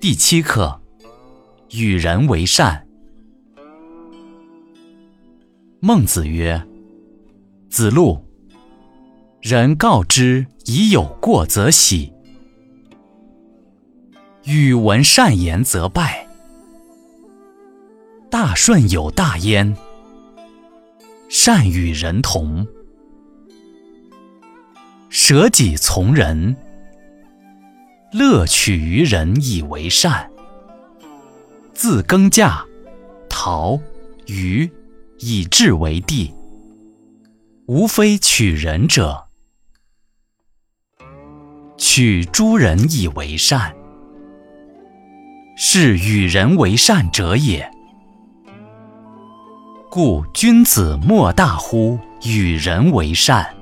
第七课，与人为善。孟子曰：“子路，人告之以有过则喜，与闻善言则拜。大顺有大焉，善与人同，舍己从人。”乐取于人以为善，自耕稼、陶、渔以制为地，无非取人者。取诸人以为善，是与人为善者也。故君子莫大乎与人为善。